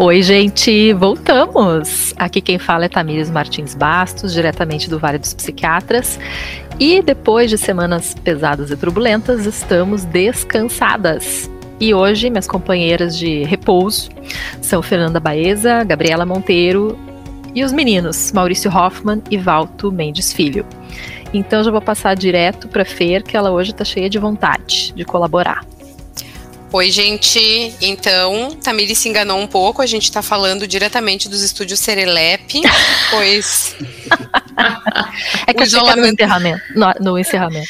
Oi, gente, voltamos! Aqui quem fala é Tamires Martins Bastos, diretamente do Vale dos Psiquiatras. E depois de semanas pesadas e turbulentas, estamos descansadas. E hoje, minhas companheiras de repouso são Fernanda Baeza, Gabriela Monteiro e os meninos Maurício Hoffman e Valto Mendes Filho. Então já vou passar direto para Fer, que ela hoje está cheia de vontade de colaborar. Oi, gente. Então, Tamiri se enganou um pouco. A gente está falando diretamente dos estúdios Serelep, pois. é que o isolamento... no encerramento. No, encerramento.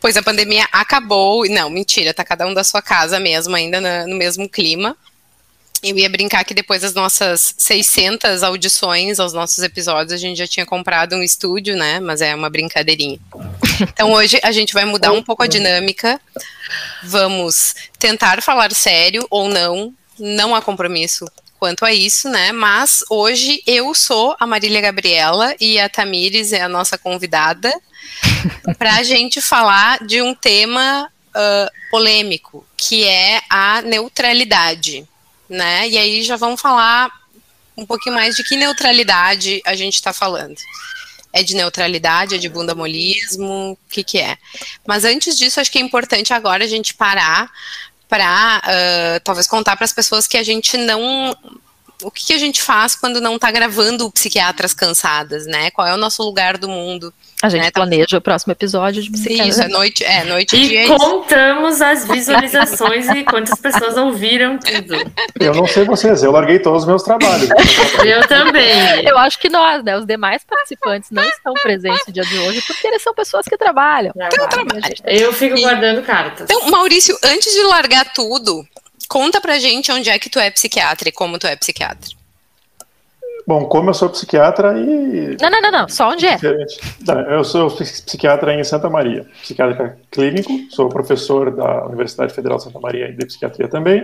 pois a pandemia acabou. Não, mentira, tá cada um da sua casa mesmo, ainda no, no mesmo clima. Eu ia brincar que depois das nossas 600 audições aos nossos episódios, a gente já tinha comprado um estúdio, né? Mas é uma brincadeirinha. Então hoje a gente vai mudar um pouco a dinâmica. Vamos tentar falar sério ou não, não há compromisso quanto a isso, né? Mas hoje eu sou a Marília Gabriela e a Tamires é a nossa convidada para a gente falar de um tema uh, polêmico, que é a neutralidade né? E aí já vamos falar um pouquinho mais de que neutralidade a gente está falando. É de neutralidade, é de bundamolismo, o que, que é? Mas antes disso, acho que é importante agora a gente parar para uh, talvez contar para as pessoas que a gente não o que, que, a gente faz quando não está gravando Psiquiatras Cansadas, né? Qual é o nosso lugar do mundo? A gente né? planeja o próximo episódio de Psiquiatras. Isso, é noite, é noite e dia. E contamos as visualizações e quantas pessoas ouviram tudo. Eu não sei vocês, eu larguei todos os meus trabalhos. eu também. Eu acho que nós, né, os demais participantes não estão presentes no dia de hoje porque eles são pessoas que trabalham. Trabalho. Eu fico guardando cartas. Então, Maurício, antes de largar tudo, Conta pra gente onde é que tu é psiquiatra e como tu é psiquiatra. Bom, como eu sou psiquiatra e. Não, não, não, não. Só onde é? Eu sou psiquiatra em Santa Maria, psiquiatra clínico, sou professor da Universidade Federal de Santa Maria de Psiquiatria também,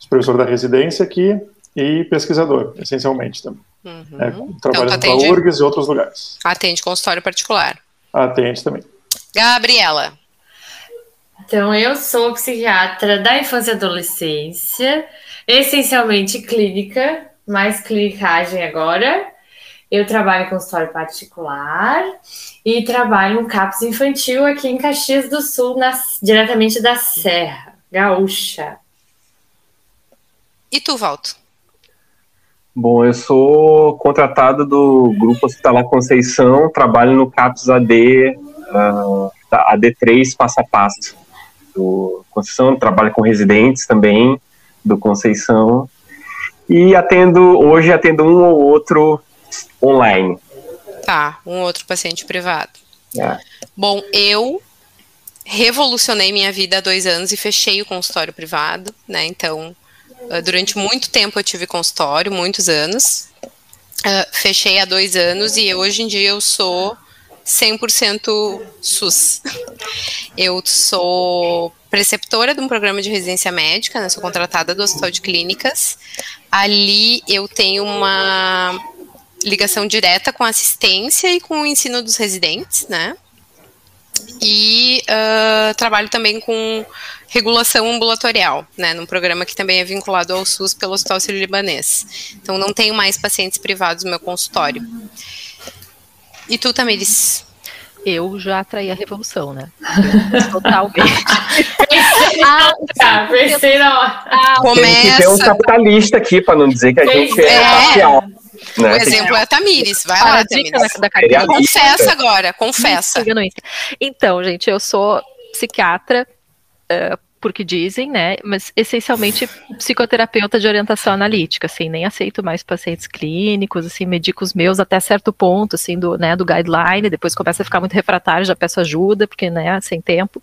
sou professor da residência aqui e pesquisador, essencialmente também. Uhum. É, trabalhando então, atende... URGS e outros lugares. Atende consultório particular. Atende também. Gabriela. Então, eu sou psiquiatra da infância e adolescência, essencialmente clínica, mais clinicagem agora. Eu trabalho em consultório particular e trabalho no CAPS infantil aqui em Caxias do Sul, na, diretamente da Serra Gaúcha. E tu, Valto? Bom, eu sou contratado do Grupo Hospitalar Conceição, trabalho no CAPS AD, uh, AD3 passo a passo do Conceição, trabalho com residentes também do Conceição e atendo hoje atendo um ou outro online. Tá, um outro paciente privado. É. Bom, eu revolucionei minha vida há dois anos e fechei o consultório privado, né? Então, ah, durante muito tempo eu tive consultório, muitos anos. Uh, fechei há dois anos e hoje em dia eu sou 100% SUS. Eu sou preceptora de um programa de residência médica, né, sou contratada do Hospital de Clínicas. Ali eu tenho uma ligação direta com a assistência e com o ensino dos residentes, né? E uh, trabalho também com regulação ambulatorial, né, num programa que também é vinculado ao SUS pelo Hospital Sírio-Libanês. Então, não tenho mais pacientes privados no meu consultório. E tu, Tamiris? Eu já atraí a revolução, né? Totalmente. ah, pensei na hora. Começa... Tem que ter um capitalista aqui, para não dizer que a gente é, é parcial. Né? O exemplo é a Tamires. Vai lá, Tamires. Da, da confessa agora, confessa. Então, gente, eu sou psiquiatra uh, porque dizem, né? Mas essencialmente psicoterapeuta de orientação analítica, assim, nem aceito mais pacientes clínicos, assim, medico os meus até certo ponto, assim, do, né, do guideline, depois começa a ficar muito refratário, já peço ajuda, porque, né, sem tempo.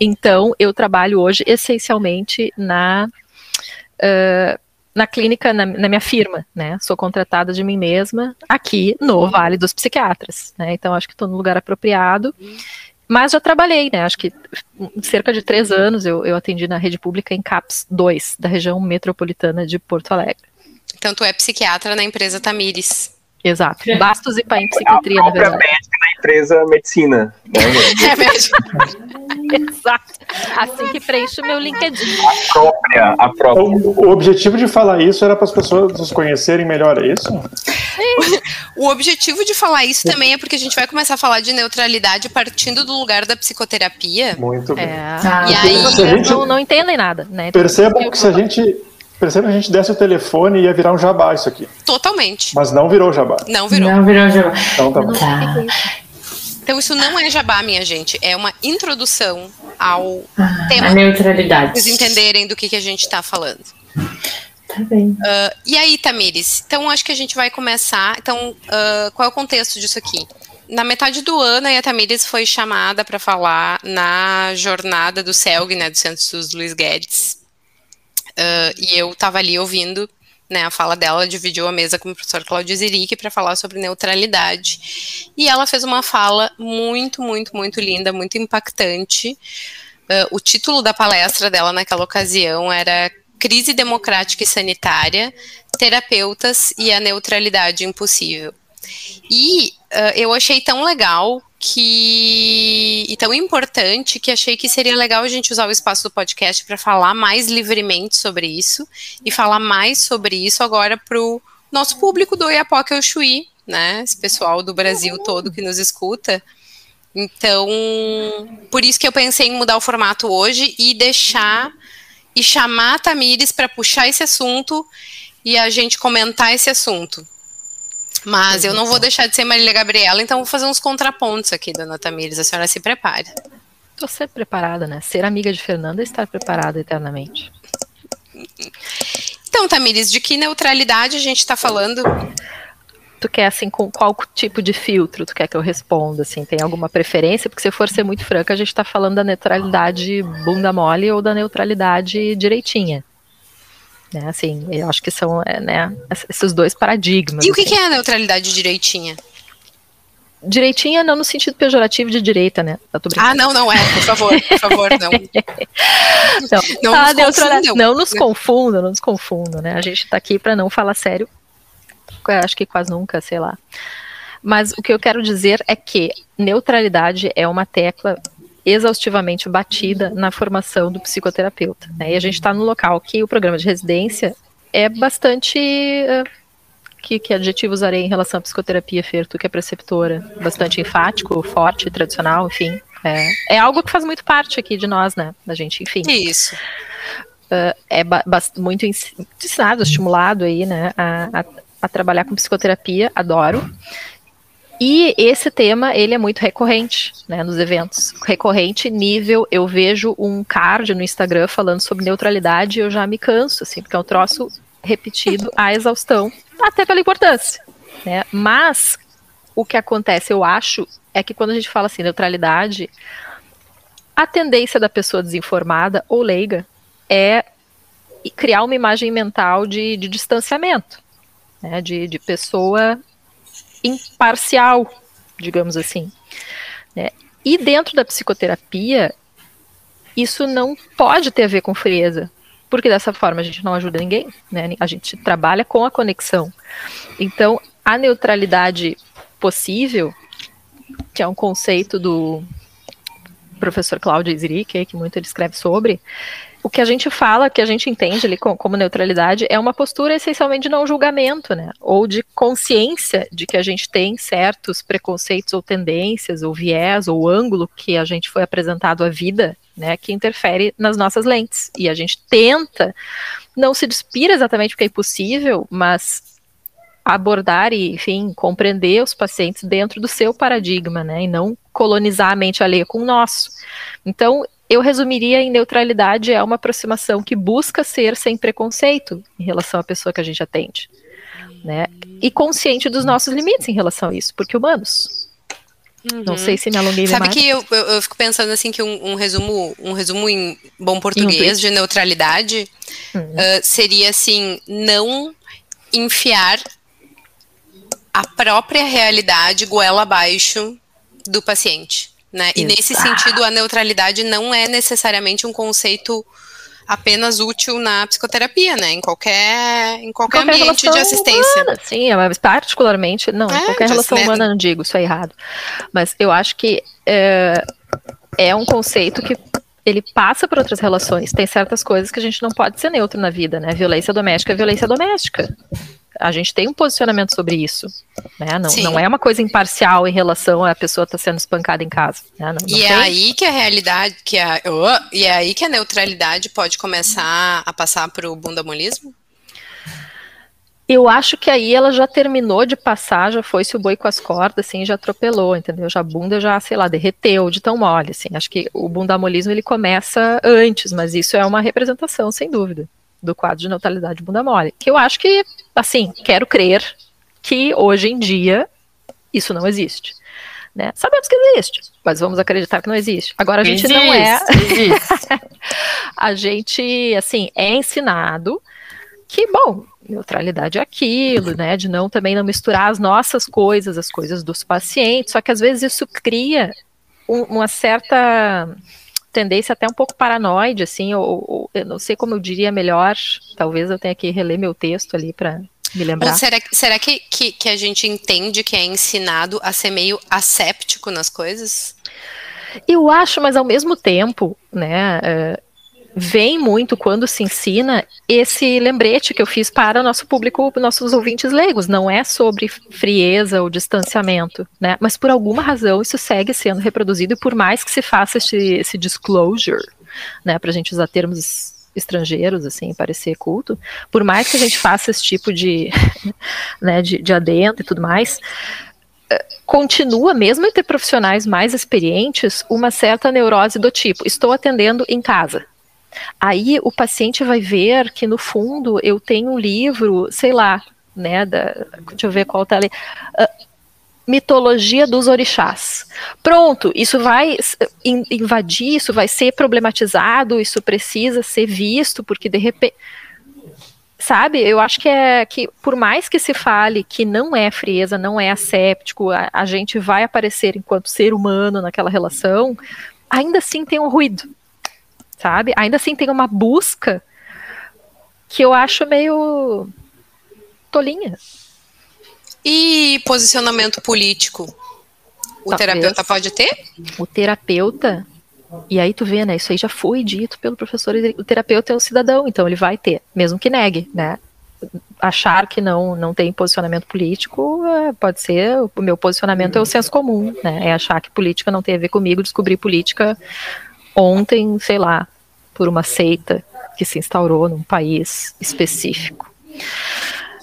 Então, eu trabalho hoje essencialmente na uh, na clínica, na, na, minha firma, né? Sou contratada de mim mesma aqui no Vale dos Psiquiatras, né? Então acho que estou no lugar apropriado. Mas já trabalhei, né? Acho que cerca de três anos eu, eu atendi na rede pública em CAPS 2, da região metropolitana de Porto Alegre. Então tu é psiquiatra na empresa Tamires. Exato. Bastos e Paim Psiquiatria, a na verdade. médica na empresa medicina. Né? É mesmo. Exato. Assim que preenche o meu LinkedIn. A própria, a própria. O, o objetivo de falar isso era para as pessoas nos conhecerem melhor, é isso? O objetivo de falar isso também é porque a gente vai começar a falar de neutralidade partindo do lugar da psicoterapia. Muito bem. É. Ah, E aí, gente- não, não entendem nada, né? Percebam que se a gente. Percebam que a gente desse o telefone ia virar um jabá isso aqui. Totalmente. Mas não virou jabá. Não virou. Não virou jabá. Então tá bom. é isso. Então isso não é jabá, minha gente. É uma introdução ao Ah, tema. a neutralidade. Pra vocês entenderem do que, que a gente tá falando. Tá bem. Ah, e aí, Tamires? Então, acho que a gente vai começar. Então, ah, qual é o contexto disso aqui? Na metade do ano, a Tamires foi chamada para falar na jornada do CELG, né, do Centro de Estudos Luiz Guedes. Ah, e eu estava ali ouvindo né, a fala dela, ela dividiu a mesa com o professor Claudio Ziric para falar sobre neutralidade. E ela fez uma fala muito, muito, muito linda, muito impactante. Ah, o título da palestra dela naquela ocasião era Crise Democrática e Sanitária, Terapeutas e a Neutralidade Impossível. E ah, eu achei tão legal que e tão importante que achei que seria legal a gente usar o espaço do podcast para falar mais livremente sobre isso e falar mais sobre isso agora para o nosso público do Iapoca Chuí, né? Esse pessoal do Brasil todo que nos escuta. Então, por isso que eu pensei em mudar o formato hoje e deixar e chamar a Tamires para puxar esse assunto e a gente comentar esse assunto. Mas eu não vou deixar de ser Marília Gabriela, então vou fazer uns contrapontos aqui, dona Tamires. A senhora se prepare. Tô sempre preparada, né? Ser amiga de Fernanda é estar preparada eternamente. Então, Tamires, de que neutralidade a gente está falando? Tu quer, assim, com qual tipo de filtro tu quer que eu responda, assim? Tem alguma preferência? Porque se for ser muito franca, a gente tá falando da neutralidade bunda mole ou da neutralidade direitinha. Né, assim, eu acho que são, é, né, esses dois paradigmas. E o que, assim. que é a neutralidade direitinha? Direitinha não no sentido pejorativo de direita, né? Ah, não, não é, por favor, por favor, não. Não, Não Ah, nos neutralidade- confundam. não nos confundam, não nos confundam, né? A gente tá aqui para não falar sério, eu acho que quase nunca, sei lá. Mas o que eu quero dizer é que neutralidade é uma tecla exaustivamente batida na formação do psicoterapeuta. Né? E a gente está no local que o programa de residência é bastante. eh, que, que adjetivo usarei em relação à psicoterapia, Fer, tu que é preceptora? Bastante enfático, forte, tradicional, enfim. É, é algo que faz muito parte aqui de nós, né? Da gente, enfim Isso. é ba- bas- muito ens- ensinado, estimulado aí, né, a, a- a trabalhar com psicoterapia, adoro. E esse tema, ele é muito recorrente, né, nos eventos. Recorrente, nível, eu vejo um card no Instagram falando sobre neutralidade e eu já me canso, assim, porque é um troço repetido à exaustão, até pela importância, né. Mas, o que acontece, eu acho, é que quando a gente fala assim, neutralidade, a tendência da pessoa desinformada ou leiga é criar uma imagem mental de, de distanciamento, né, de, de pessoa imparcial, digamos assim. né. E dentro da psicoterapia, isso não pode ter a ver com frieza, porque dessa forma a gente não ajuda ninguém, né, a gente trabalha com a conexão. Então, a neutralidade possível, que é um conceito do professor Cláudio Ziric, que muito ele escreve sobre, o que a gente fala, que a gente entende ali como, neutralidade, é uma postura essencialmente de não julgamento, né? Ou de consciência de que a gente tem certos preconceitos ou tendências, ou viés, ou ângulo que a gente foi apresentado à vida, né? Que interfere nas nossas lentes. E a gente tenta não se despir exatamente porque é impossível, mas abordar e, enfim, compreender os pacientes dentro do seu paradigma, né? E não colonizar a mente alheia com o nosso. Então, eu resumiria em neutralidade é uma aproximação que busca ser sem preconceito em relação à pessoa que a gente atende, né? E consciente dos nossos limites em relação a isso, porque humanos. Não sei se me alonguei Uhum. Sabe que eu, eu, eu fico pensando assim que um, um resumo, um resumo em bom português de neutralidade Hum. ah, seria assim, não enfiar a própria realidade goela abaixo do paciente. Né? E nesse sentido, a neutralidade não é necessariamente um conceito apenas útil na psicoterapia, né? Em qualquer, em qualquer, qualquer ambiente de assistência. Humana, sim, mas particularmente, não, é, em qualquer relação humana não digo, isso é errado. Mas eu acho que é, é um conceito que ele passa por outras relações. Tem certas coisas que a gente não pode ser neutro na vida, né? Violência doméstica é violência doméstica. A gente tem um posicionamento sobre isso. Né? Não, não é uma coisa imparcial em relação a pessoa estar tá sendo espancada em casa. Né? Não, não e é tem. é aí que a realidade, que a, oh, e é aí que a neutralidade pode começar a passar para o bundamolismo? Eu acho que aí ela já terminou de passar, já foi-se o boi com as cordas, assim, já atropelou, entendeu? Já a bunda já, sei lá, derreteu de tão mole, assim. Acho que o bundamolismo ele começa antes, mas isso é uma representação, sem dúvida, do quadro de neutralidade bunda mole. Que eu acho que, assim, quero crer que hoje em dia isso não existe. Né? Sabemos que existe, mas vamos acreditar que não existe. Agora a gente existe, não é. a gente, assim, é ensinado que, bom, neutralidade é aquilo, né? De não também não misturar as nossas coisas, as coisas dos pacientes. Só que às vezes isso cria um, uma certa tendência até um pouco paranoide, assim, ou, ou, eu não sei como eu diria melhor. Talvez eu tenha que reler meu texto ali para me lembrar. Ou será, será que, que, que a gente entende que é ensinado a ser meio asséptico nas coisas? Eu acho, mas ao mesmo tempo, né, uh, vem muito quando se ensina esse lembrete que eu fiz para o nosso público, nossos ouvintes leigos. Não é sobre frieza ou distanciamento, né? Mas por alguma razão isso segue sendo reproduzido e por mais que se faça esse, esse disclosure, né, para a gente usar termos estrangeiros, assim, parecer culto, por mais que a gente faça esse tipo de, né, de, de adendo e tudo mais, eh, continua, mesmo entre profissionais mais experientes, uma certa neurose do tipo, estou atendendo em casa, Aí o paciente vai ver que no fundo eu tenho um livro, sei lá, né, da, deixa eu ver qual tá ali, uh, mitologia dos orixás. Pronto, isso vai invadir, isso vai ser problematizado, isso precisa ser visto, porque de repente sabe, eu acho que é que por mais que se fale que não é frieza, não é asséptico, a, a gente vai aparecer enquanto ser humano naquela relação, ainda assim tem um ruído, sabe? Ainda assim tem uma busca que eu acho meio tolinha. E posicionamento político? O Talvez. terapeuta pode ter? O terapeuta, e aí tu vê, né? Isso aí já foi dito pelo professor. O terapeuta é o cidadão, então ele vai ter, mesmo que negue, né? Achar que não, não tem posicionamento político é, pode ser. O meu posicionamento é o senso comum, né? É achar que política não tem a ver comigo, descobrir política ontem, sei lá, por uma seita que se instaurou num país específico.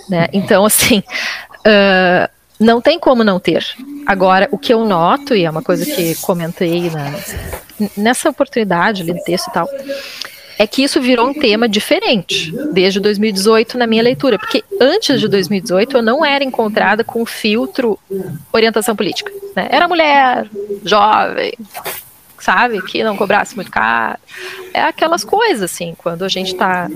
Né? Então, assim, uh, não tem como não ter. Agora, o que eu noto, e é uma coisa que comentei na, nessa oportunidade, ali no texto e tal, é que isso virou um tema diferente desde 2018 na minha leitura, porque antes de 2018 eu não era encontrada com filtro orientação política. Né? Era mulher, jovem, sabe? Que não cobrasse muito caro. É aquelas coisas, assim, quando a gente está,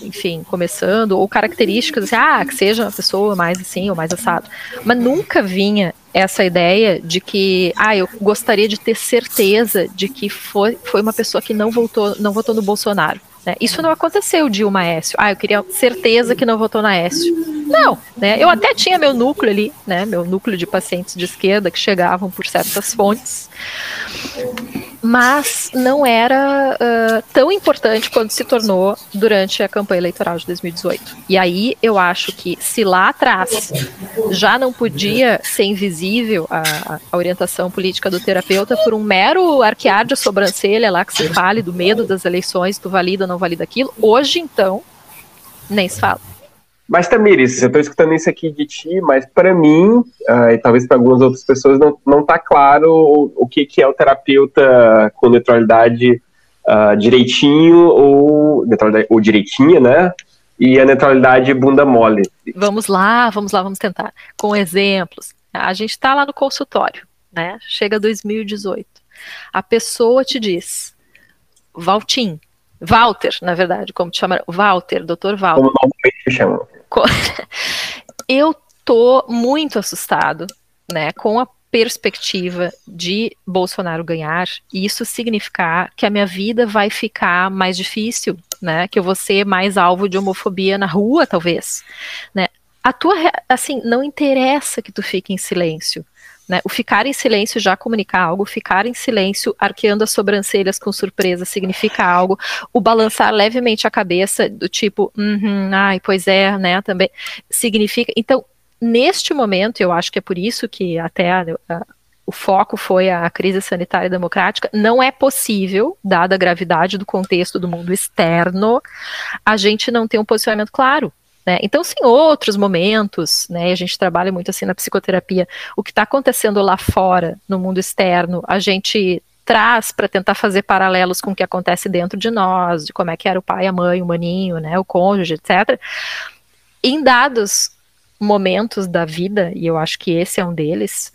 enfim, começando, ou características, assim, ah, que seja uma pessoa mais assim ou mais assado. Mas nunca vinha essa ideia de que, ah, eu gostaria de ter certeza de que foi, foi uma pessoa que não votou, não votou no Bolsonaro. Né? Isso não aconteceu, Dilma Écio. Ah, eu queria certeza que não votou na Écio. Não, né? Eu até tinha meu núcleo ali, né? Meu núcleo de pacientes de esquerda que chegavam por certas fontes mas não era uh, tão importante quanto se tornou durante a campanha eleitoral de 2018. E aí eu acho que se lá atrás já não podia ser invisível a, a orientação política do terapeuta por um mero arquear de sobrancelha lá que se fale do medo das eleições, tu valida ou não valida aquilo, hoje então nem se fala. Mas, Tamires, eu estou escutando isso aqui de ti, mas para mim, uh, e talvez para algumas outras pessoas, não, não tá claro o, o que, que é o terapeuta com neutralidade uh, direitinho ou, neutralidade, ou direitinha, né? E a neutralidade bunda mole. Vamos lá, vamos lá, vamos tentar. Com exemplos. A gente está lá no consultório, né? Chega 2018. A pessoa te diz, Valtim, Walter, na verdade, como te chama, Walter, doutor Walter. Como normalmente te chamam. eu tô muito assustado, né, com a perspectiva de Bolsonaro ganhar, isso significar que a minha vida vai ficar mais difícil, né? Que eu vou ser mais alvo de homofobia na rua, talvez, né? A tua, assim, não interessa que tu fique em silêncio. Né? O ficar em silêncio já comunica algo, ficar em silêncio, arqueando as sobrancelhas com surpresa, significa algo. O balançar levemente a cabeça, do tipo, uhum, ai, pois é, né, também, significa. Então, neste momento, eu acho que é por isso que até a, a, o foco foi a crise sanitária democrática, não é possível, dada a gravidade do contexto do mundo externo, a gente não ter um posicionamento claro. Né? Então, sim, outros momentos, né, a gente trabalha muito assim na psicoterapia, o que está acontecendo lá fora, no mundo externo, a gente traz para tentar fazer paralelos com o que acontece dentro de nós, de como é que era o pai, a mãe, o maninho, né, o cônjuge, etc. Em dados momentos da vida, e eu acho que esse é um deles,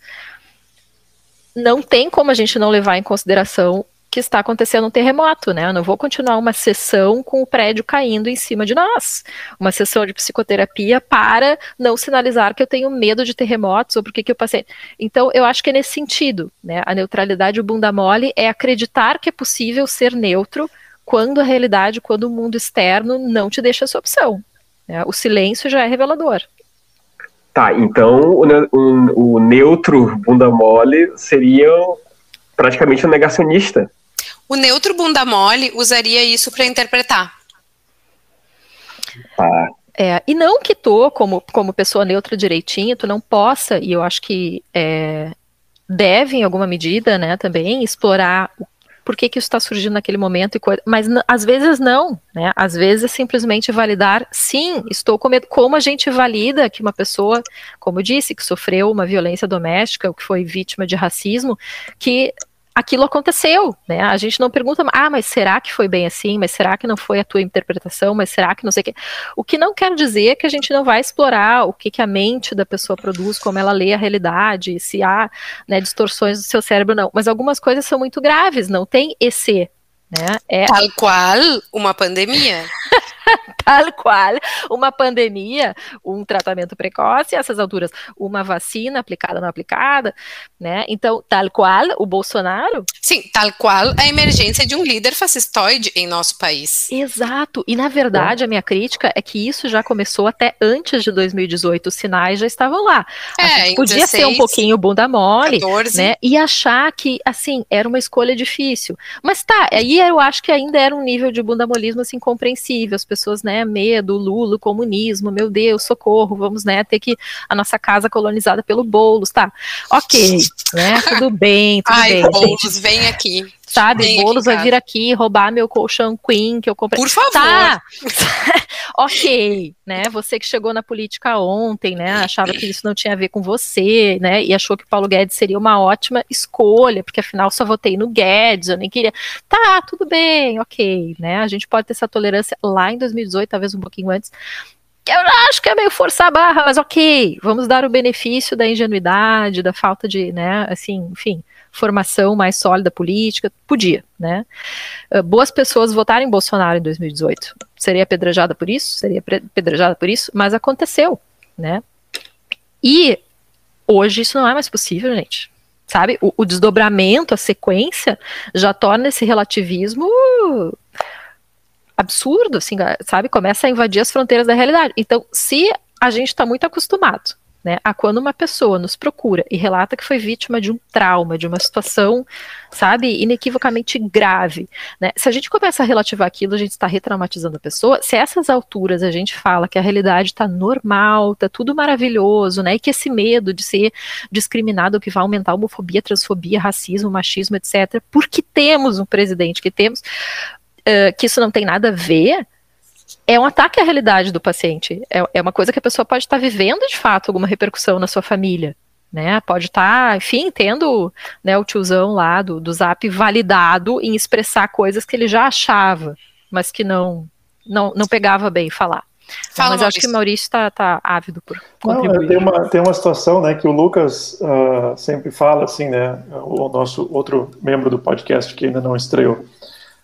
não tem como a gente não levar em consideração que está acontecendo um terremoto, né? Eu não vou continuar uma sessão com o prédio caindo em cima de nós. Uma sessão de psicoterapia para não sinalizar que eu tenho medo de terremotos ou porque que eu passei. Então, eu acho que é nesse sentido, né? A neutralidade, o bunda mole, é acreditar que é possível ser neutro quando a realidade, quando o mundo externo não te deixa essa opção. Né? O silêncio já é revelador. Tá, então o, o, o neutro bunda mole seria praticamente um negacionista. O neutro bunda mole usaria isso para interpretar. Tá. É, e não que tu, como, como pessoa neutra direitinho, tu não possa, e eu acho que é, deve, em alguma medida, né, também, explorar o por que, que isso está surgindo naquele momento, e mas às vezes não, né? Às vezes é simplesmente validar, sim, estou com medo. Como a gente valida que uma pessoa, como eu disse, que sofreu uma violência doméstica, ou que foi vítima de racismo, que aquilo aconteceu, né? A gente não pergunta, ah, mas será que foi bem assim? Mas será que não foi a tua interpretação? Mas será que não sei o quê? O que não quer dizer que a gente não vai explorar o que, que a mente da pessoa produz, como ela lê a realidade, se há né, distorções do seu cérebro, não. Mas algumas coisas são muito graves, não tem esse né? É... Tal qual uma pandemia. Tal qual uma pandemia, um tratamento precoce, essas alturas, uma vacina aplicada ou não aplicada, né? Então, tal qual o Bolsonaro. Sim, tal qual a emergência de um líder fascistoide em nosso país. Exato. E na verdade, a minha crítica é que isso já começou até antes de 2018. Os sinais já estavam lá. É, podia 16, ser um pouquinho bunda mole, 14. né? E achar que, assim, era uma escolha difícil. Mas tá, aí eu acho que ainda era um nível de bunda molismo assim compreensível. As pessoas, né, medo, Lula, comunismo, meu Deus, socorro, vamos, né, ter que a nossa casa colonizada pelo Boulos, tá? Ok, né? Tudo bem, tudo Ai, bem. Boulos, vem aqui. Sabe, Boulos vai vir aqui roubar meu colchão Queen que eu comprei. Por favor. Tá. ok, né? Você que chegou na política ontem, né? Achava que isso não tinha a ver com você, né? E achou que o Paulo Guedes seria uma ótima escolha, porque afinal só votei no Guedes, eu nem queria. Tá, tudo bem, ok, né? A gente pode ter essa tolerância lá em 2018, talvez um pouquinho antes, eu acho que é meio forçar a barra, mas ok, vamos dar o benefício da ingenuidade, da falta de, né, assim, enfim, formação mais sólida política, podia, né? Uh, boas pessoas votaram em Bolsonaro em 2018. Seria apedrejada por isso? Seria apedrejada por isso? Mas aconteceu, né? E hoje isso não é mais possível, gente. Sabe? O, o desdobramento, a sequência, já torna esse relativismo absurdo, assim, sabe? Começa a invadir as fronteiras da realidade. Então, se a gente está muito acostumado né, a quando uma pessoa nos procura e relata que foi vítima de um trauma, de uma situação, sabe, inequivocamente grave, né, se a gente começa a relativar aquilo, a gente está retraumatizando a pessoa, se a essas alturas a gente fala que a realidade está normal, está tudo maravilhoso, né, e que esse medo de ser discriminado, que vai aumentar a homofobia, transfobia, racismo, machismo, etc., porque temos um presidente que temos, uh, que isso não tem nada a ver, é um ataque à realidade do paciente. É, é uma coisa que a pessoa pode estar vivendo de fato alguma repercussão na sua família. Né, pode estar, enfim, tendo né, o tiozão lá do, do zap validado em expressar coisas que ele já achava, mas que não, não, não pegava bem falar. Fala, mas eu acho que o Maurício está tá ávido por contribuir. Não, tem, uma, tem uma situação né, que o Lucas uh, sempre fala, assim, né, o nosso outro membro do podcast que ainda não estreou,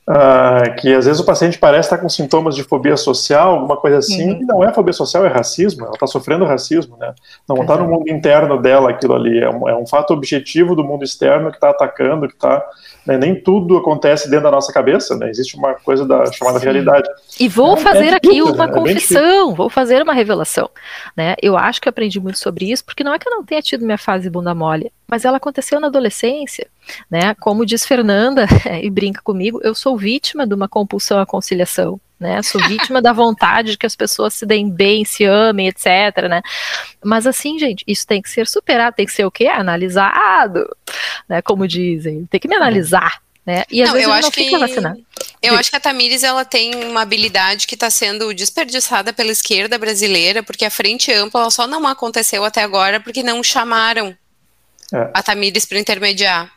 Uh, que às vezes o paciente parece estar com sintomas de fobia social, alguma coisa assim, uhum. e não é fobia social, é racismo, ela está sofrendo racismo, né? Não está no mundo interno dela aquilo ali, é um, é um fato objetivo do mundo externo que está atacando, que está né, nem tudo acontece dentro da nossa cabeça, né? Existe uma coisa da chamada Sim. realidade. E vou é, fazer é aqui uma né? confissão, vou fazer uma revelação, né? Eu acho que aprendi muito sobre isso, porque não é que eu não tenha tido minha fase bunda mole, mas ela aconteceu na adolescência, né? Como diz Fernanda e brinca comigo, eu sou vítima de uma compulsão à conciliação né? Sou vítima da vontade de que as pessoas se deem bem, se amem, etc, né? Mas assim, gente, isso tem que ser superado, tem que ser o quê? Analisado, né? Como dizem, tem que me analisar. Né? E às não, vezes eu acho não que vacinado. Eu acho que a Tamires ela tem uma habilidade que está sendo desperdiçada pela esquerda brasileira, porque a frente ampla só não aconteceu até agora porque não chamaram é. a Tamires para intermediar.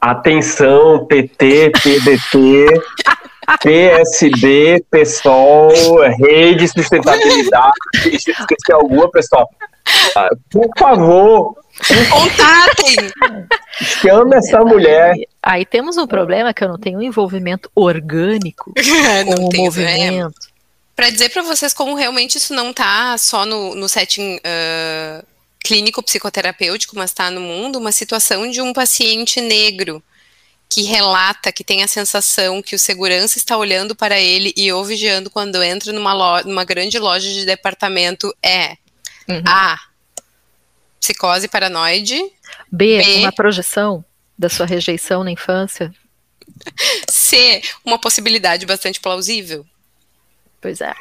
Atenção, PT, PDT, PSB, PSOL, Rede Sustentabilidade, se esquecer alguma, pessoal. Ah, por favor, Contatem! Chama essa mulher. Aí temos um problema que eu não tenho um envolvimento orgânico com o movimento. É, para dizer para vocês como realmente isso não está só no, no setting uh, clínico psicoterapêutico, mas está no mundo, uma situação de um paciente negro que relata que tem a sensação que o segurança está olhando para ele e ou vigiando quando entra numa, loja, numa grande loja de departamento é uhum. A. Psicose paranoide. B. B uma projeção da sua rejeição na infância. C. Uma possibilidade bastante plausível. Pois é.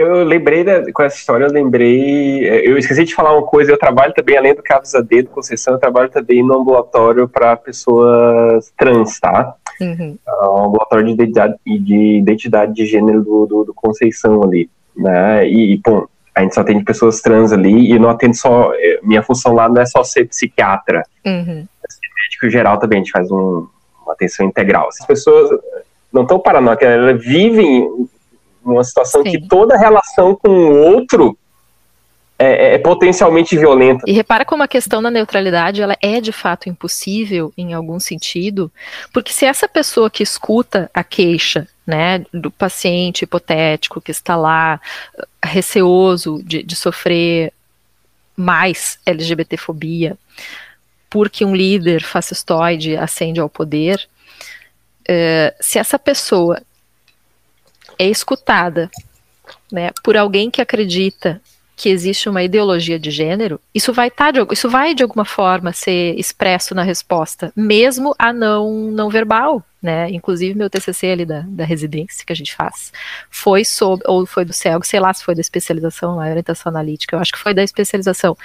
Eu lembrei, da, com essa história, eu lembrei. É, eu esqueci de falar uma coisa. Eu trabalho também, além do CAVS AD, do Conceição, eu trabalho também no ambulatório para pessoas trans, tá? Uhum. Um ambulatório de identidade, de identidade de gênero do, do, do Conceição ali. Né? E, e, pô, a gente só atende pessoas trans ali e não atende só. É, minha função lá não é só ser psiquiatra. Uhum. É ser médico geral também, a gente faz um, uma atenção integral. Essas pessoas não estão paranoicas, elas vivem uma situação Sim. que toda relação com o outro é, é, potencialmente violenta. E repara como a questão da neutralidade ela é de fato impossível em algum sentido, porque se essa pessoa que escuta a queixa né, do paciente hipotético que está lá receoso de, de sofrer mais LGBTfobia, porque um líder fascistoide ascende ao poder, uh, se essa pessoa é escutada né, por alguém que acredita que existe uma ideologia de gênero, isso vai estar tá isso vai de alguma forma ser expresso na resposta, mesmo a não não verbal, né? Inclusive meu TCC ali da, da residência que a gente faz foi sobre ou foi do CELG, sei lá se foi da especialização, a orientação analítica, eu acho que foi da especialização,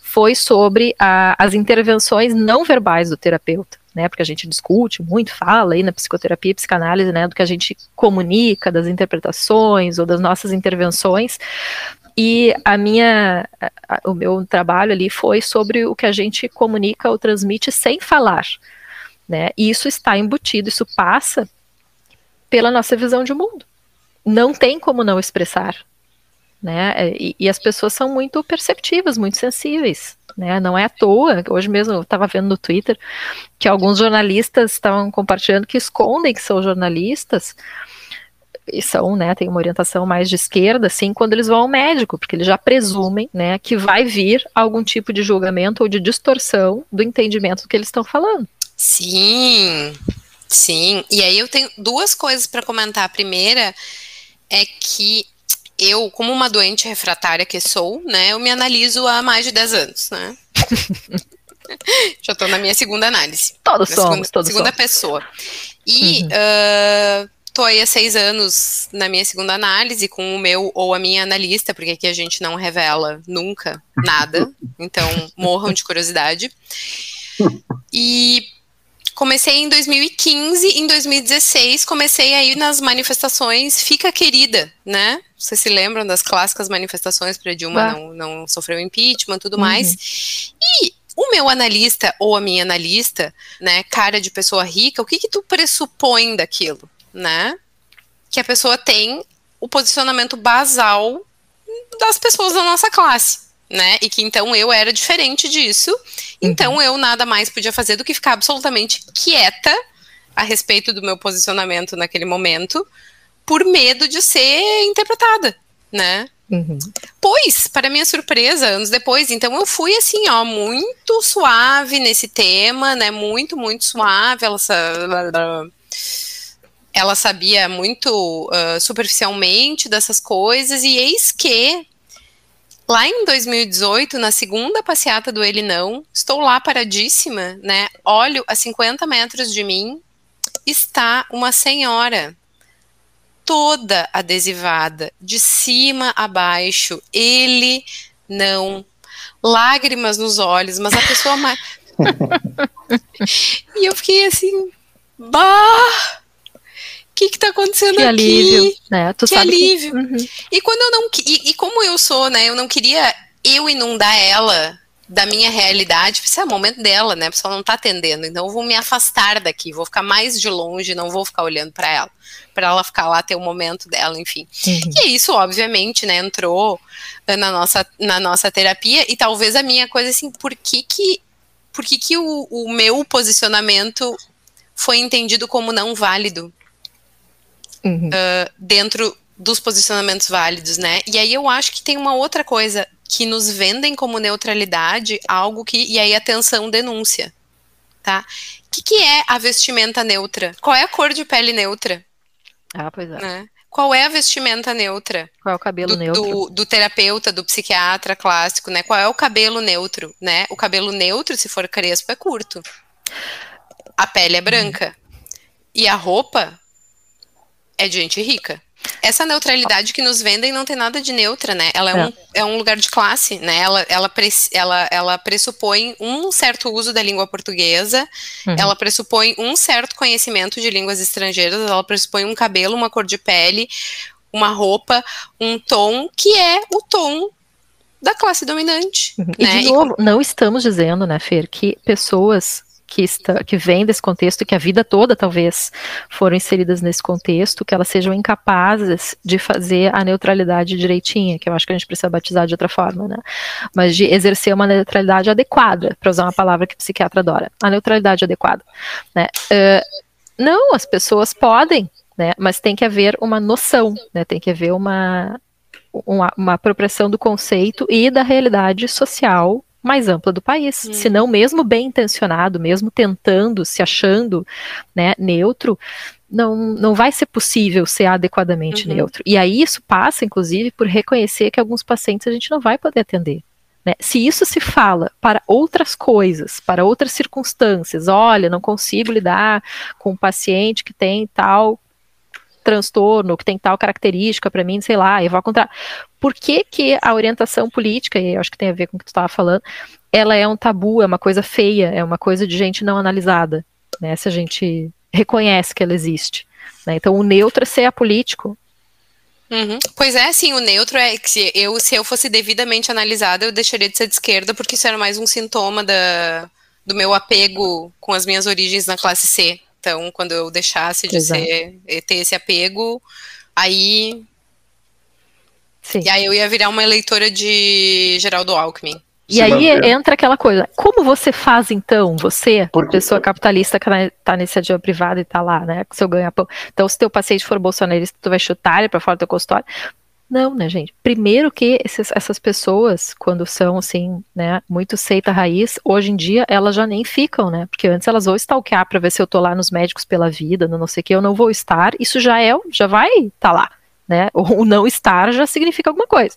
foi sobre a, as intervenções não verbais do terapeuta né, porque a gente discute muito, fala aí na psicoterapia e psicanálise, né, do que a gente comunica, das interpretações ou das nossas intervenções, e a minha, a, o meu trabalho ali foi sobre o que a gente comunica ou transmite sem falar, né, e isso está embutido, isso passa pela nossa visão de mundo, não tem como não expressar, né, e, e as pessoas são muito perceptivas, muito sensíveis, né? Não é à toa, hoje mesmo eu estava vendo no Twitter que alguns jornalistas estavam compartilhando que escondem que são jornalistas e são, né, tem uma orientação mais de esquerda, assim, quando eles vão ao médico, porque eles já presumem, né, que vai vir algum tipo de julgamento ou de distorção do entendimento do que eles estão falando. Sim, sim. E aí eu tenho duas coisas para comentar. A primeira é que eu, como uma doente refratária que sou, né, eu me analiso há mais de 10 anos, né? Já estou na minha segunda análise. Todos somos, segunda, todos segunda somos. pessoa. E uhum. uh, tô aí há seis anos na minha segunda análise com o meu ou a minha analista, porque aqui a gente não revela nunca nada, então morram de curiosidade. E Comecei em 2015, em 2016 comecei aí nas manifestações Fica Querida, né? Vocês se lembram das clássicas manifestações para Dilma não, não sofreu impeachment, tudo uhum. mais. E o meu analista ou a minha analista, né, cara de pessoa rica, o que que tu pressupõe daquilo, né? Que a pessoa tem o posicionamento basal das pessoas da nossa classe né? E que então eu era diferente disso. Então uhum. eu nada mais podia fazer do que ficar absolutamente quieta, a respeito do meu posicionamento naquele momento, por medo de ser interpretada, né? Uhum. Pois, para minha surpresa, anos depois, então eu fui assim, ó, muito suave nesse tema, né? Muito, muito suave. Ela, ela sabia muito uh, superficialmente dessas coisas, e eis que Lá em 2018, na segunda passeata do Ele Não, estou lá paradíssima, né? Olho a 50 metros de mim, está uma senhora toda adesivada, de cima a baixo. Ele não. Lágrimas nos olhos, mas a pessoa mais. e eu fiquei assim, bah! O que está acontecendo que aqui? Alívio, né? Tu que alívio. Que... Uhum. E quando eu não e, e, como eu sou, né? Eu não queria eu inundar ela da minha realidade, isso é o momento dela, né? A pessoa não está atendendo, então eu vou me afastar daqui, vou ficar mais de longe, não vou ficar olhando para ela, para ela ficar lá ter o momento dela, enfim. Uhum. E isso, obviamente, né? Entrou na nossa na nossa terapia e talvez a minha coisa assim, por que que por que, que o, o meu posicionamento foi entendido como não válido? uhum. uh, dentro dos posicionamentos válidos, né? E aí eu acho que tem uma outra coisa que nos vendem como neutralidade, algo que e aí atenção denúncia, tá? O que, que é a vestimenta neutra? Qual é a cor de pele neutra? Ah, pois é. Né? Qual é a vestimenta neutra? Qual é o cabelo do, neutro? Do, do, terapeuta, do psiquiatra clássico, né? Qual é o cabelo neutro, né? O cabelo neutro, se for crespo, é curto. A pele é branca. Uhum. E a roupa é de gente rica. Essa neutralidade que nos vendem não tem nada de neutra, né? Ela é, é. Um, é um lugar de classe, né? Ela, ela, ela, ela pressupõe um certo uso da língua portuguesa, uhum. ela pressupõe um certo conhecimento de línguas estrangeiras, ela pressupõe um cabelo, uma cor de pele, uma roupa, um tom que é o tom da classe dominante. Uhum. Né? E de novo, e... não estamos dizendo, né, Fer, que pessoas que, está, que vem desse contexto, que a vida toda talvez foram inseridas nesse contexto, que elas sejam incapazes de fazer a neutralidade direitinha, que eu acho que a gente precisa batizar de outra forma, né? Mas de exercer uma neutralidade adequada, para usar uma palavra que o psiquiatra adora, a neutralidade adequada, né? Uh, não, as pessoas podem, né? Mas tem que haver uma noção, né? Tem que haver uma, uma, uma apropriação do conceito e da realidade social mais ampla do país. Hum. Se não, mesmo bem intencionado, mesmo tentando, se achando né, neutro, não, não vai ser possível ser adequadamente uhum. neutro. E aí isso passa, inclusive, por reconhecer que alguns pacientes a gente não vai poder atender. Né? Se isso se fala para outras coisas, para outras circunstâncias, olha, não consigo lidar com um paciente que tem tal transtorno, que tem tal característica para mim, sei lá, eu vou contar. Por que, que a orientação política, e acho que tem a ver com o que tu estava falando, ela é um tabu, é uma coisa feia, é uma coisa de gente não analisada, né? Se a gente reconhece que ela existe. Né? Então, o neutro é ser apolítico, Uhum. Pois é, sim, o neutro é que eu, se eu fosse devidamente analisada, eu deixaria de ser de esquerda, porque isso era mais um sintoma da, do meu apego com as minhas origens na classe C. Então, quando eu deixasse de ser, eh, ter esse apego, aí. Sim. E aí eu ia virar uma eleitora de Geraldo Alckmin. E aí entra aquela coisa, como você faz então, você, pessoa capitalista que está nesse iniciativa privada e está lá, né, com seu ganha-pão. Então, se teu paciente for bolsonarista, tu vai chutar ele para fora do teu consultório. Não, né, gente? Primeiro que esses, essas pessoas, quando são, assim, né, muito seita raiz, hoje em dia elas já nem ficam, né? Porque antes elas vão stalkear para ver se eu tô lá nos médicos pela vida, no não sei o que, eu não vou estar, isso já é, já vai estar tá lá. Né? O não estar já significa alguma coisa.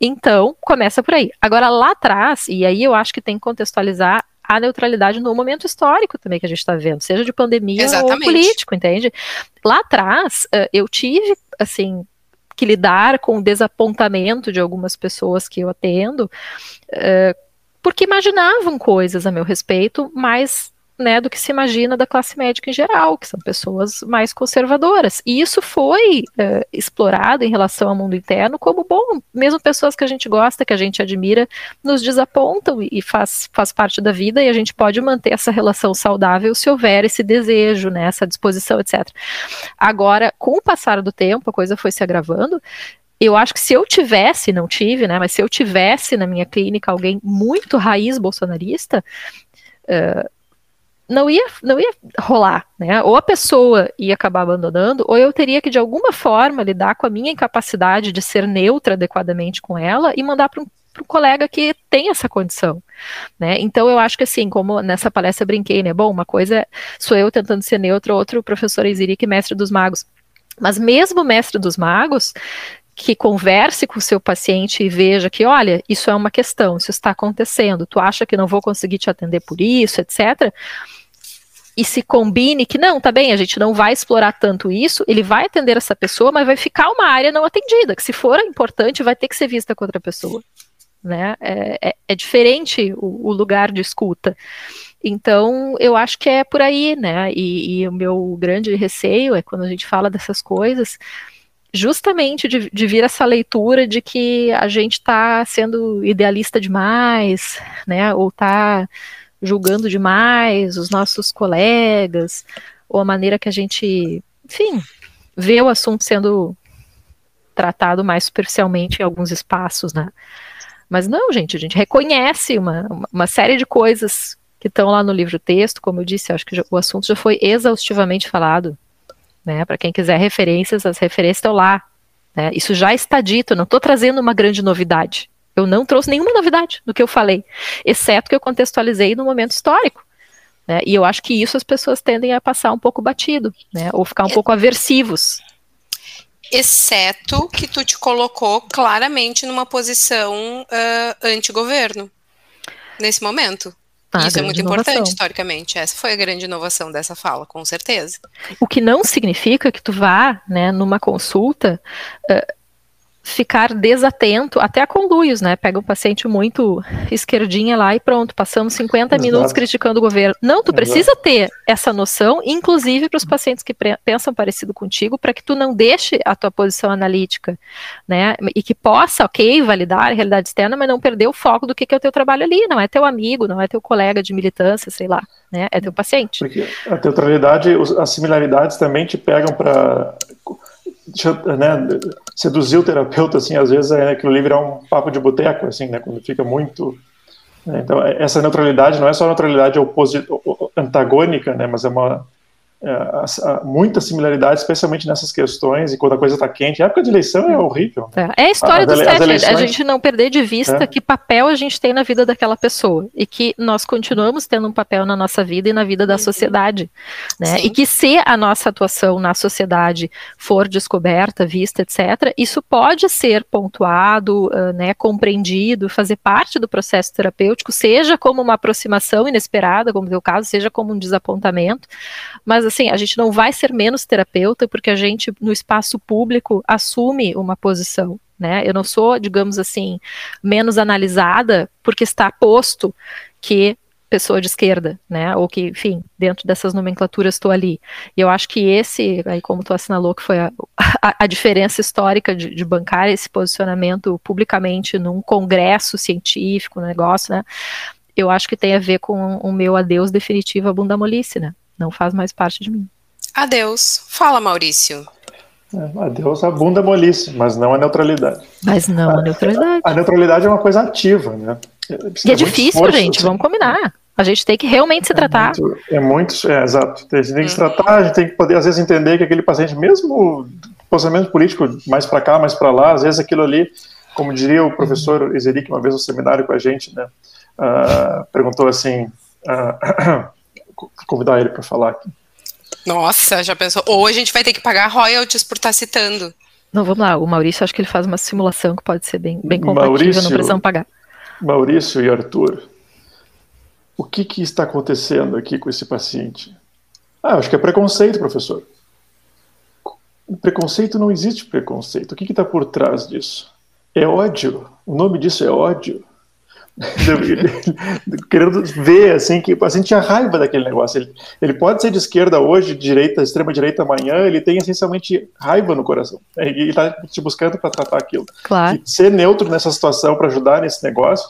Então, começa por aí. Agora, lá atrás, e aí eu acho que tem que contextualizar a neutralidade no momento histórico também que a gente está vendo, seja de pandemia Exatamente. ou político, entende? Lá atrás, eu tive, assim, que lidar com o desapontamento de algumas pessoas que eu atendo, uh, porque imaginavam coisas a meu respeito, mas né, do que se imagina da classe médica em geral, que são pessoas mais conservadoras. E isso foi é, explorado em relação ao mundo interno como bom, mesmo pessoas que a gente gosta, que a gente admira, nos desapontam e faz, faz parte da vida e a gente pode manter essa relação saudável se houver esse desejo, né, essa disposição, etc. Agora, com o passar do tempo, a coisa foi se agravando, eu acho que se eu tivesse, não tive, né, mas se eu tivesse na minha clínica alguém muito raiz bolsonarista, uh, não ia, não ia rolar, né? Ou a pessoa ia acabar abandonando, ou eu teria que, de alguma forma, lidar com a minha incapacidade de ser neutra adequadamente com ela e mandar para um, um colega que tem essa condição, né? Então eu acho que assim, como nessa palestra brinquei, né? Bom, uma coisa sou eu tentando ser neutra, outro professor Izirique, mestre dos magos. Mas mesmo mestre dos magos, que converse com o seu paciente e veja que, olha, isso é uma questão, isso está acontecendo, tu acha que não vou conseguir te atender por isso, etc. E se combine que não, tá bem, a gente não vai explorar tanto isso, ele vai atender essa pessoa, mas vai ficar uma área não atendida, que se for importante, vai ter que ser vista com outra pessoa. Né? É, é, é diferente o, o, lugar de escuta. Então, eu acho que é por aí, né? E, e o meu grande receio é quando a gente fala dessas coisas, justamente de, de, vir essa leitura de que a gente está sendo idealista demais, né, ou está julgando demais os nossos colegas, ou a maneira que a gente, enfim, vê o assunto sendo tratado mais superficialmente em alguns espaços, né. Mas não, gente, a gente reconhece uma, uma série de coisas que estão lá no livro texto, como eu disse, acho que o assunto já foi exaustivamente falado né? Para quem quiser referências, as referências estão lá. Né? Isso já está dito, não estou trazendo uma grande novidade. Eu não trouxe nenhuma novidade do que eu falei, exceto que eu contextualizei no momento histórico. Né? E eu acho que isso as pessoas tendem a passar um pouco batido, né? ou ficar um pouco aversivos. Exceto que tu te colocou claramente numa posição uh, anti-governo nesse momento. Ah, Isso é muito inovação. importante historicamente. Essa foi a grande inovação dessa fala, com certeza. O que não significa que tu vá, né, numa consulta, uh, ficar desatento, até a conluios, né? Pega um paciente muito esquerdinha lá e pronto, passamos 50 Exato. minutos criticando o governo. Não, tu Exato. precisa ter essa noção, inclusive para os pacientes que pensam parecido contigo, para que tu não deixe a tua posição analítica, né? E que possa, ok, validar a realidade externa, mas não perder o foco do que, que é o teu trabalho ali, não é teu amigo, não é teu colega de militância, sei lá, né? É teu paciente. Porque a neutralidade, as similaridades também te pegam para né, seduzir o terapeuta, assim, às vezes é, aquilo ali virar um papo de boteco, assim, né, quando fica muito... Né, então, é, essa neutralidade não é só neutralidade antagônica, né, mas é uma é, muita similaridade, especialmente nessas questões, e quando a coisa está quente. A época de eleição é horrível. Né? É, é, a história do STF, eleições... a gente não perder de vista é. que papel a gente tem na vida daquela pessoa, e que nós continuamos tendo um papel na nossa vida e na vida da sociedade. Né? E que se a nossa atuação na sociedade for descoberta, vista, etc., isso pode ser pontuado, uh, né, compreendido, fazer parte do processo terapêutico, seja como uma aproximação inesperada, como no teu caso, seja como um desapontamento, mas assim, a gente não vai ser menos terapeuta porque a gente, no espaço público, assume uma posição. Né? Eu não sou, digamos assim, menos analisada porque está posto que pessoa de esquerda, né? Ou que, enfim, dentro dessas nomenclaturas estou ali. E eu acho que esse, aí como tu assinalou, que foi a, a, a diferença histórica de, de, bancar esse posicionamento publicamente num congresso científico, um negócio, né? Eu acho que tem a ver com o meu adeus definitivo à bunda molice, né? Não faz mais parte de mim. Adeus. Fala, Maurício. É, adeus a bunda molice, mas não a neutralidade. Mas não a, a neutralidade. A, a, neutralidade é uma coisa ativa, né? Precisa e é difícil, esforço, gente, assim. vamos combinar. A gente tem que realmente se é tratar. Muito, é muito, é, exato. A gente tem que se tratar, a gente tem que poder, às vezes, entender que aquele paciente, mesmo posicionamento político mais para cá, mais para lá, às vezes aquilo ali, como diria o professor Ezeric uma vez no seminário com a gente, né, uh, perguntou assim, uh, convidar ele para falar aqui. Nossa, já pensou? Ou a gente vai ter que pagar royalties por estar tá citando. Não, vamos lá. O Maurício, acho que ele faz uma simulação que pode ser bem, bem compatível, Maurício, não precisamos pagar. Maurício e Arthur, o que, que está acontecendo aqui com esse paciente? Ah, acho que é preconceito, professor. Preconceito não existe preconceito. O que está por trás disso? É ódio. O nome disso é ódio. querendo ver assim que o paciente tinha raiva daquele negócio. Ele, ele pode ser de esquerda hoje, de direita, extrema direita amanhã, ele tem essencialmente raiva no coração. E ele está te buscando para tratar aquilo. Claro. E ser neutro nessa situação para ajudar nesse negócio,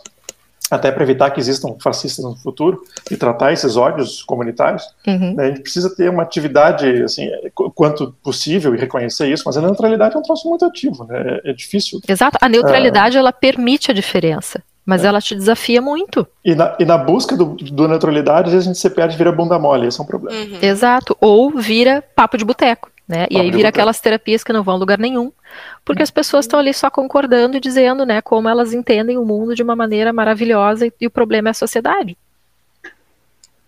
até para evitar que existam fascistas no futuro e tratar esses ódios comunitários, uhum. né, a gente precisa ter uma atividade assim quanto possível e reconhecer isso. Mas a neutralidade é um troço muito ativo, né? É, é difícil. Exato. A neutralidade é... ela permite a diferença. Mas É. ela te desafia muito. E na, e na busca do, do neutralidade, às vezes a gente se perde e vira bunda mole, esse é um problema. Uhum. Exato. Ou vira papo de boteco, né? E Papo aí de vira boteco. aquelas terapias que não vão a lugar nenhum, porque as pessoas estão ali só concordando e dizendo, né, como elas entendem o mundo de uma maneira maravilhosa e, e o problema é a sociedade.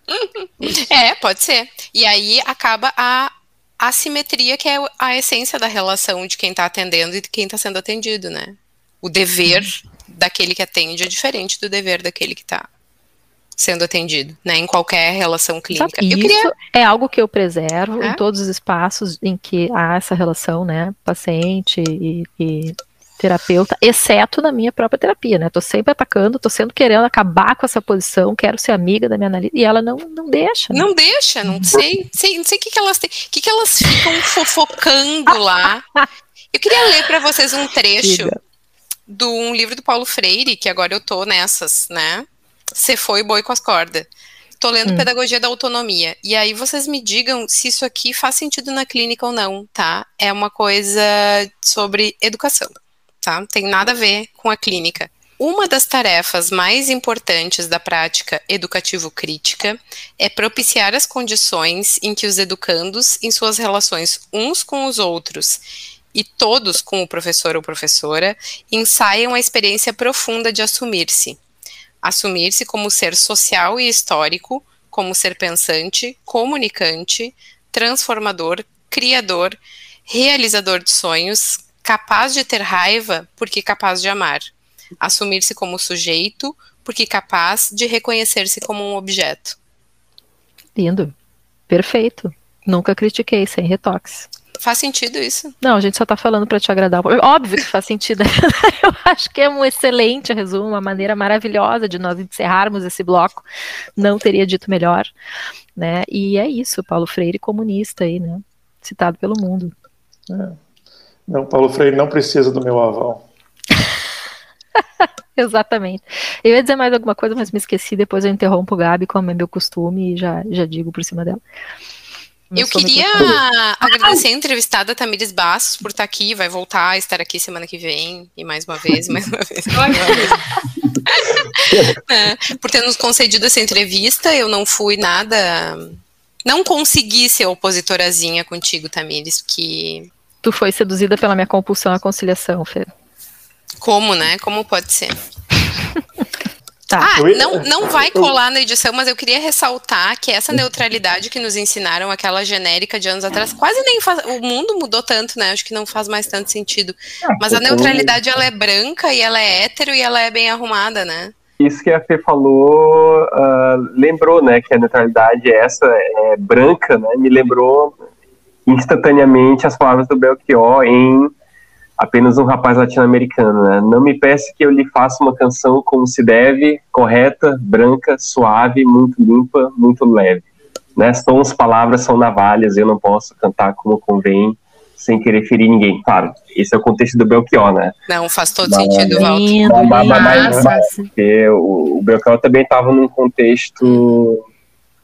É, pode ser. E aí acaba a assimetria, que é a essência da relação de quem está atendendo e de quem está sendo atendido, né? O dever daquele que atende é diferente do dever daquele que está sendo atendido, né? Em qualquer relação clínica. Eu Isso queria. é algo que eu preservo É? em todos os espaços em que há essa relação, né, paciente e, e terapeuta, exceto na minha própria terapia, né? Tô sempre atacando, tô sempre querendo acabar com essa posição, quero ser amiga da minha analista, e ela não, não deixa. né? Não deixa, não sei, sei não sei o que, que elas têm. O que, que elas ficam fofocando lá. Eu queria ler para vocês um trecho Diga. De um livro do Paulo Freire, que agora eu tô nessas, né? Você foi boi com as cordas. Tô lendo Hum. Pedagogia da Autonomia. E aí vocês me digam se isso aqui faz sentido na clínica ou não, tá? É uma coisa sobre educação, tá? Não tem nada a ver com a clínica. Uma das tarefas mais importantes da prática educativo-crítica é propiciar as condições em que os educandos, em suas relações uns com os outros e todos com o professor ou professora, ensaiam a experiência profunda de assumir-se. Assumir-se como ser social e histórico, como ser pensante, comunicante, transformador, criador, realizador de sonhos, capaz de ter raiva porque capaz de amar. Assumir-se como sujeito porque capaz de reconhecer-se como um objeto. Lindo. Perfeito. Nunca critiquei, sem retoques. Faz sentido isso? Não, a gente só tá falando para te agradar. Óbvio que faz sentido. Eu acho que é um excelente resumo, uma maneira maravilhosa de nós encerrarmos esse bloco. Não teria dito melhor, né? E é isso, Paulo Freire comunista aí, né? Citado pelo mundo. Não, Paulo Freire não precisa do meu aval. Exatamente. Eu ia dizer mais alguma coisa, mas me esqueci. Depois eu interrompo o Gabi, como é meu costume, e já, já digo por cima dela. Não Eu queria agradecer a entrevistada Tamires Bastos por estar aqui, vai voltar a estar aqui semana que vem, e mais uma vez, mais uma vez. mais uma vez. É, por ter nos concedido essa entrevista, eu não fui nada. Não consegui ser opositorazinha contigo, Tamires, que. Tu foi seduzida pela minha compulsão à conciliação, Fê. Como, né? Como pode ser? Tá. Ah, não, não vai colar na edição, mas eu queria ressaltar que essa neutralidade que nos ensinaram, aquela genérica de anos atrás, quase nem faz. O mundo mudou tanto, né? Acho que não faz mais tanto sentido. Mas a neutralidade, ela é branca e ela é hétero e ela é bem arrumada, né? Isso que a Fê falou, ah, lembrou, né, que a neutralidade essa é branca, né, me lembrou instantaneamente as palavras do Belchior em apenas um rapaz latino-americano, né, não me peça que eu lhe faça uma canção como se deve, correta, branca, suave, muito limpa, muito leve, né, sons, palavras são navalhas, eu não posso cantar como convém, sem querer ferir ninguém, claro, esse é o contexto do Belchior, né, Não, faz todo Mas- sentido, Walter. Lindo, Mas- mas- mas- lindo. mas- porque o, o Belchior também estava num contexto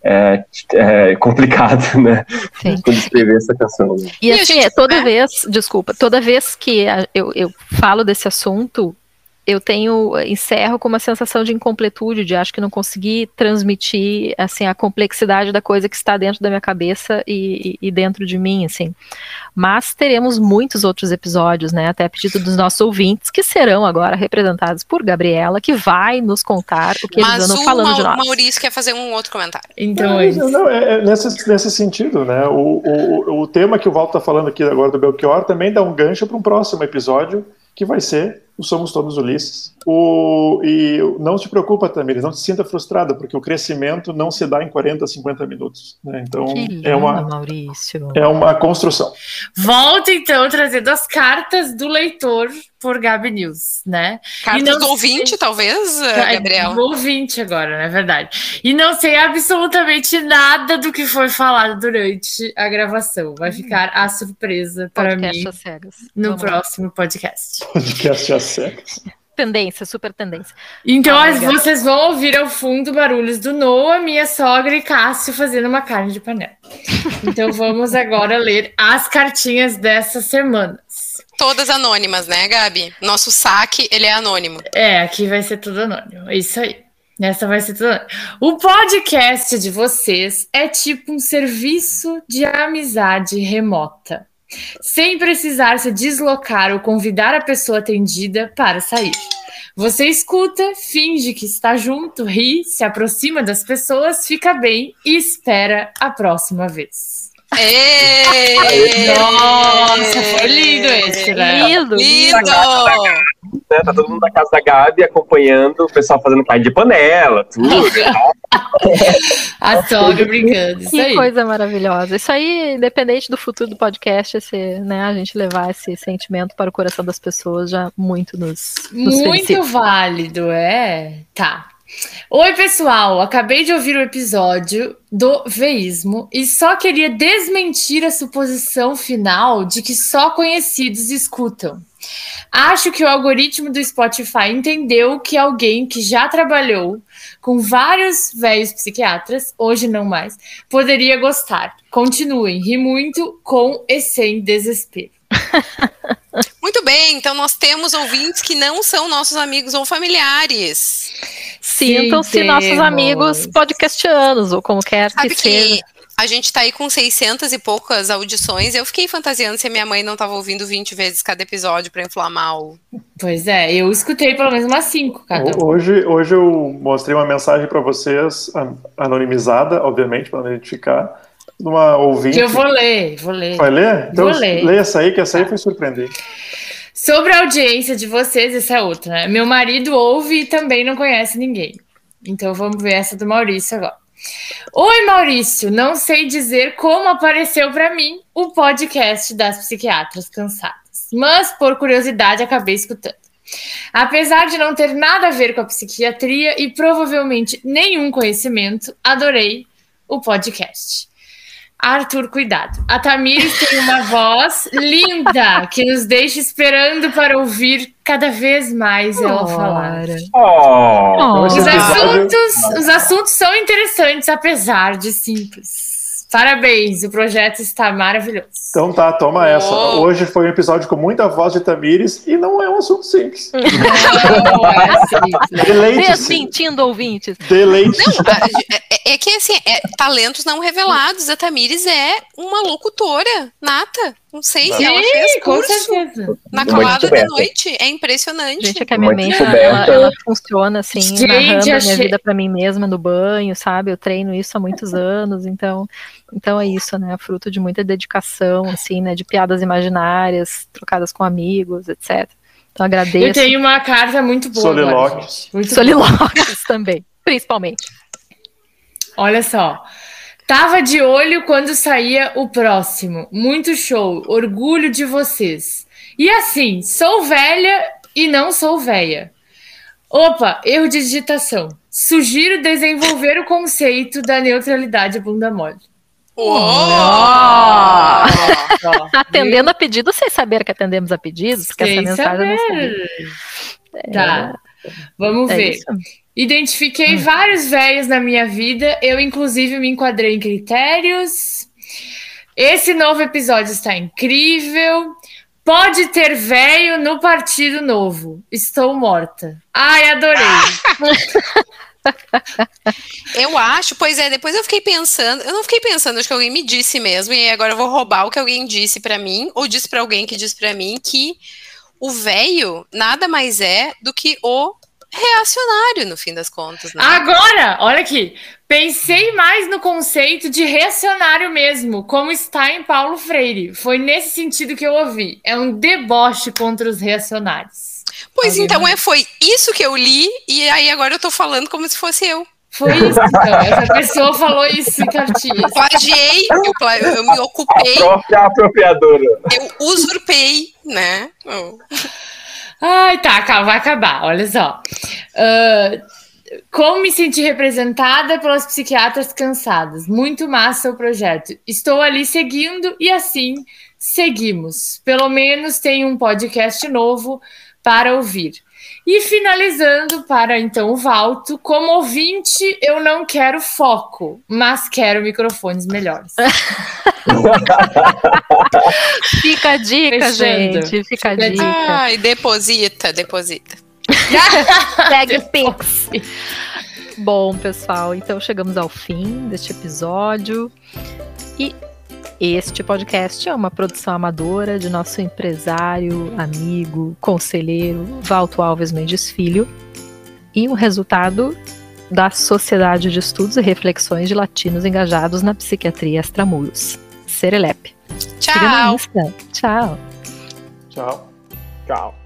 é, é, complicado, né? Sim. Quando escreveu essa canção. né? E assim, é, toda é. vez, desculpa, toda vez que eu, eu falo desse assunto, eu tenho, encerro com uma sensação de incompletude, de acho que não consegui transmitir, assim, a complexidade da coisa que está dentro da minha cabeça e, e- e dentro de mim, assim. Mas teremos muitos outros episódios, né, até a pedido dos nossos ouvintes, que serão agora representados por Gabriela, que vai nos contar o que eles Mas andam o falando de nós. Maurício quer fazer um outro comentário. Então, Não, é isso. não, é, é nesse, nesse sentido, né? O, o, o tema que o Walter está falando aqui agora do Belchior também dá um gancho para um próximo episódio, que vai ser o Somos Todos Ulisses. O, e não se preocupa, Tamires, não se sinta frustrada, porque o crescimento não se dá em 40, 50 minutos. Né? Então, lindo, é uma, Maurício. é uma construção. Volta então trazendo as cartas do leitor por Gabi News, né? Cartas não do ouvinte, talvez, Ai, Gabriel? do ouvinte agora, não é verdade? E não sei absolutamente nada do que foi falado durante a gravação. Vai ficar a surpresa para Podcast mim no Vamos lá. próximo podcast. Podcast às Tendência, super tendência. Então, Ah, vocês vão ouvir ao fundo barulhos do Noah, minha sogra e Cássio fazendo uma carne de panela. Então, vamos agora ler as cartinhas dessas semanas. todas anônimas, né, Gabi? Nosso saque, ele é anônimo. É, aqui vai ser tudo anônimo. É isso aí. Nessa vai ser tudo. anônimo. O podcast de vocês é tipo um serviço de amizade remota, sem precisar se deslocar ou convidar a pessoa atendida para sair. Você escuta, finge que está junto, ri, se aproxima das pessoas, fica bem e espera a próxima vez. Ê! Nossa, foi lindo esse, né? Lindo, Lindo! Né? Tá todo mundo na casa da Gabi acompanhando o pessoal fazendo carne de panela, tudo. A sogra brincando, isso Que aí. coisa maravilhosa. Isso aí, independente do futuro do podcast, esse, né, a gente levar esse sentimento para o coração das pessoas já muito nos, nos Muito felicita. válido, é. Tá. Oi, pessoal. Acabei de ouvir o episódio do veísmo e só queria desmentir a suposição final de que só conhecidos escutam. Acho que o algoritmo do Spotify entendeu que alguém que já trabalhou com vários velhos psiquiatras, hoje não mais, poderia gostar. Continuem, ri muito com e sem desespero. Muito bem, então nós temos ouvintes que não são nossos amigos ou familiares. Sintam-se nossos amigos podcastianos, ou como quer Sabe que que seja. a gente tá aí com 600 e poucas audições. Eu fiquei fantasiando se a minha mãe não tava ouvindo 20 vezes cada episódio pra inflamar o. Pois é, eu escutei pelo menos umas cinco cada. Hoje, hoje eu mostrei uma mensagem para vocês, an- anonimizada, obviamente, para não identificar, de uma ouvinte. Que eu vou ler, vou ler. Vai ler? Então, Vou ler. lê essa aí, que essa aí foi surpreendente. Sobre a audiência de vocês, essa é outra, né? Meu marido ouve e também não conhece ninguém. Então vamos ver essa do Maurício agora. Oi, Maurício. Não sei dizer como apareceu para mim o podcast das psiquiatras cansadas, mas por curiosidade acabei escutando. Apesar de não ter nada a ver com a psiquiatria e provavelmente nenhum conhecimento, adorei o podcast. Arthur, cuidado. A Tamires tem uma voz linda que nos deixa esperando para ouvir cada vez mais ela falar. Oh, Oh. Os assuntos, os assuntos são interessantes, apesar de simples. Parabéns, o projeto está maravilhoso. Então tá, toma essa. Oh. Hoje foi um episódio com muita voz de Tamires e não é um assunto simples. Não é simples. Desmentindo ouvintes. Deleite-se. A- É, é que assim, é, talentos não revelados. A Tamires é uma locutora nata. Não sei, Sim, ela fez Com curso certeza. na calada da noite. É impressionante. Gente, é que a minha mente, ela, ela funciona assim, Gente, narrando a minha achei- vida pra mim mesma no banho, sabe? Eu treino isso há muitos anos, então, então é isso, né? Fruto de muita dedicação, assim, né? De piadas imaginárias, trocadas com amigos, etc. Então Eu agradeço. tenho uma carta muito boa. Solilóquios. Muito boa. Solilóquios também, principalmente. Olha só. Tava de olho quando saía o próximo. Muito show. Orgulho de vocês. E assim, sou velha e não sou velha. Opa, erro de digitação. Sugiro desenvolver o conceito da neutralidade bunda mole. Uou! Atendendo a pedido, sem saber que atendemos a pedidos, porque Sem essa mensagem eu não saber. sabia. Tá. Vamos É ver. isso. Identifiquei vários velhos na minha vida, eu inclusive me enquadrei em critérios. Esse novo episódio está incrível. Pode ter velho no Partido Novo. Estou morta. Ai, adorei. Eu acho, pois é, depois eu fiquei pensando, eu não fiquei pensando, acho que alguém me disse mesmo, e agora eu vou roubar o que alguém disse pra mim, ou disse pra alguém que disse pra mim que o velho nada mais é do que o reacionário, no fim das contas, né? Agora, olha aqui. Pensei mais no conceito de reacionário mesmo, como está em Paulo Freire. Foi nesse sentido que eu ouvi. É um deboche contra os reacionários. pois alguém então é, foi isso que eu li, e aí agora eu tô falando como se fosse eu. Foi isso, então. Essa pessoa falou isso em cartinhas. Plagiei, eu, pla- eu me a ocupei, própria apropriadora. eu usurpei, né? Ai, tá, calma, vai acabar. Olha só. Ah, como me senti representada pelas psiquiatras cansadas. Muito massa o projeto. Estou ali seguindo e assim seguimos. Pelo menos tem um podcast novo para ouvir. E finalizando para então o Valto, como ouvinte, eu não quero foco, mas quero microfones melhores. Fica a dica, Fechando. gente. Fica a dica. Ai, deposita, deposita. Segue Pix. Bom, pessoal, então chegamos ao fim deste episódio. E este podcast é uma produção amadora de nosso empresário, amigo, conselheiro Valto Alves Mendes Filho e um resultado da Sociedade de Estudos e Reflexões de Latinos Engajados na Psiquiatria Extramuros. Serelep. Siga no Tchau. Tchau. Tchau. Tchau.